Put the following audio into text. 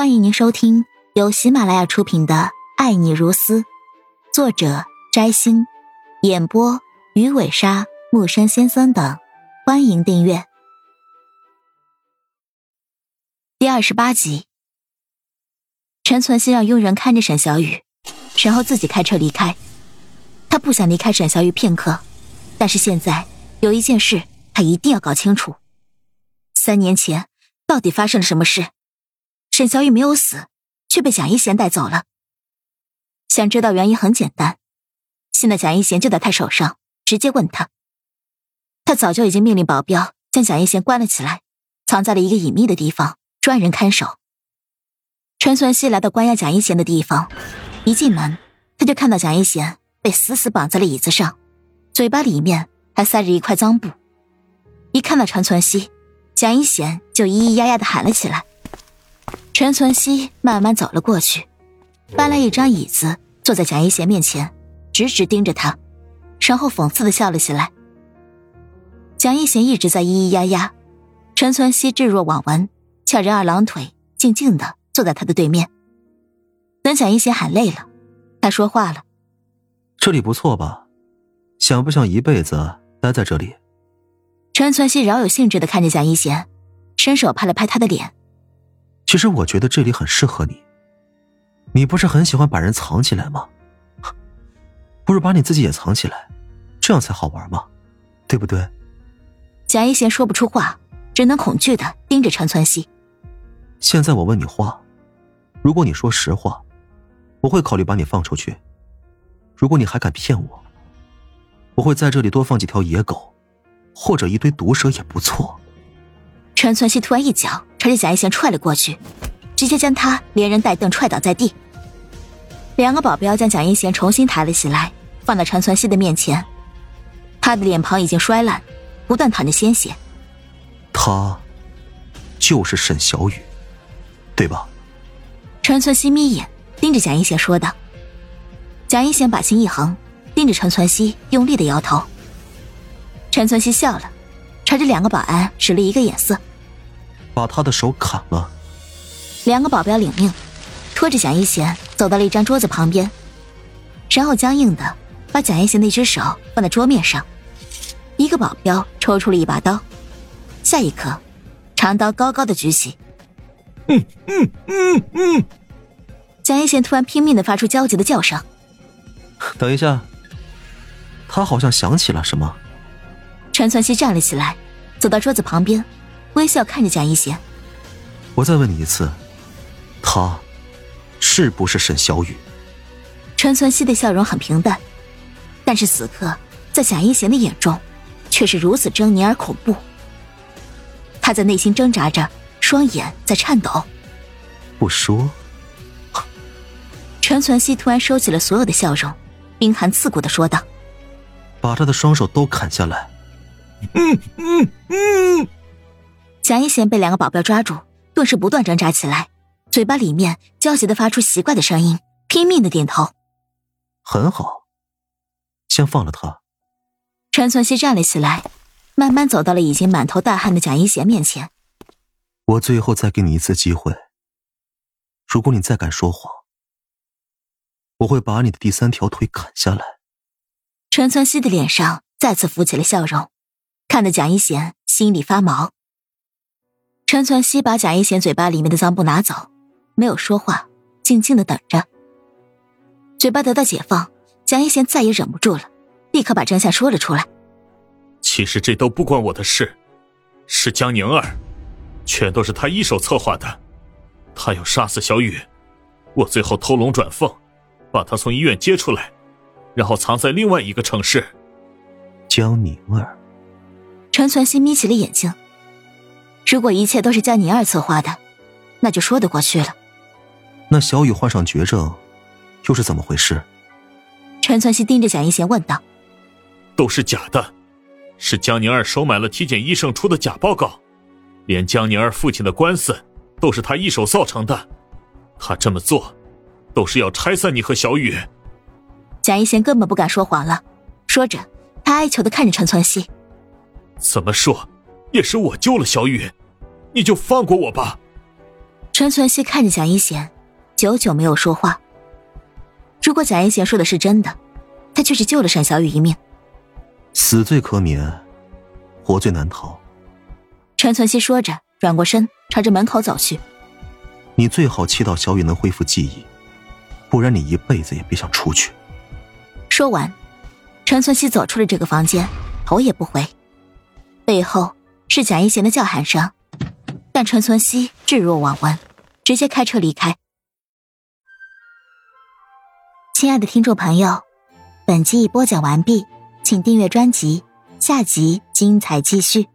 欢迎您收听由喜马拉雅出品的《爱你如斯》，作者摘星，演播鱼尾鲨、木山先生等。欢迎订阅第二十八集。陈存希让佣人看着沈小雨，然后自己开车离开。他不想离开沈小雨片刻，但是现在有一件事他一定要搞清楚：三年前到底发生了什么事？沈小雨没有死，却被蒋一贤带走了。想知道原因很简单，现在蒋一贤就在他手上，直接问他。他早就已经命令保镖将蒋一贤关了起来，藏在了一个隐秘的地方，专人看守。陈存希来到关押蒋一贤的地方，一进门他就看到蒋一贤被死死绑在了椅子上，嘴巴里面还塞着一块脏布。一看到陈存希，蒋一贤就咿咿呀呀的喊了起来。陈存希慢慢走了过去，搬来一张椅子坐在蒋一贤面前，直直盯着他，然后讽刺的笑了起来。蒋一贤一直在咿咿呀呀，陈存希置若罔闻，翘着二郎腿，静静的坐在他的对面。等蒋一贤喊累了，他说话了：“这里不错吧？想不想一辈子待在这里？”陈存希饶有兴致的看着蒋一贤，伸手拍了拍他的脸：“其实我觉得这里很适合你。你不是很喜欢把人藏起来吗？不如把你自己也藏起来，这样才好玩嘛，对不对？”贾一贤说不出话，只能恐惧的盯着陈川希。现在我问你话，如果你说实话，我会考虑把你放出去；如果你还敢骗我，我会在这里多放几条野狗，或者一堆毒蛇也不错。陈存希突然一脚朝着蒋一贤踹了过去，直接将他连人带凳踹倒在地。两个保镖将蒋一贤重新抬了起来，放到陈存希的面前。他的脸庞已经摔烂。不断淌着鲜血，他就是沈小雨，对吧？陈存希眯眼盯着蒋一贤说道。蒋一贤把心一横，盯着陈存希，用力的摇头。陈存希笑了，朝着两个保安使了一个眼色，把他的手砍了。两个保镖领命，拖着蒋一贤走到了一张桌子旁边，然后僵硬的把蒋一贤的一只手放在桌面上。一个保镖抽出了一把刀，下一刻，长刀高高的举起。嗯嗯嗯嗯。蒋一贤突然拼命的发出焦急的叫声。等一下，他好像想起了什么。陈存希站了起来，走到桌子旁边，微笑看着贾一贤。我再问你一次，他是不是沈小雨？陈存希的笑容很平淡，但是此刻在贾一贤的眼中。却是如此狰狞而恐怖。他在内心挣扎着，双眼在颤抖。不说。陈存希突然收起了所有的笑容，冰寒刺骨的说道：“把他的双手都砍下来。”嗯嗯嗯。蒋一贤被两个保镖抓住，顿时不断挣扎起来，嘴巴里面焦急的发出奇怪的声音，拼命的点头。很好，先放了他。陈存希站了起来，慢慢走到了已经满头大汗的蒋一贤面前。我最后再给你一次机会，如果你再敢说谎，我会把你的第三条腿砍下来。陈存希的脸上再次浮起了笑容，看得蒋一贤心里发毛。陈存希把贾一贤嘴巴里面的脏布拿走，没有说话，静静的等着。嘴巴得到解放，蒋一贤再也忍不住了。立刻把真相说了出来。其实这都不关我的事，是江宁儿，全都是他一手策划的。他要杀死小雨，我最后偷龙转凤，把他从医院接出来，然后藏在另外一个城市。江宁儿，陈存希眯起了眼睛。如果一切都是江宁儿策划的，那就说得过去了。那小雨患上绝症，又是怎么回事？陈存希盯着蒋一贤问道。都是假的，是江宁儿收买了体检医生出的假报告，连江宁儿父亲的官司都是他一手造成的。他这么做，都是要拆散你和小雨。蒋一贤根本不敢说谎了，说着，他哀求的看着陈存希：“怎么说，也是我救了小雨，你就放过我吧。”陈存希看着蒋一贤，久久没有说话。如果蒋一贤说的是真的，他确实救了沈小雨一命。死罪可免，活罪难逃。陈存希说着，转过身，朝着门口走去。你最好祈祷小雨能恢复记忆，不然你一辈子也别想出去。说完，陈存希走出了这个房间，头也不回。背后是蒋一贤的叫喊声，但陈存希置若罔闻，直接开车离开。亲爱的听众朋友，本集已播讲完毕，请订阅专辑，下集精彩继续。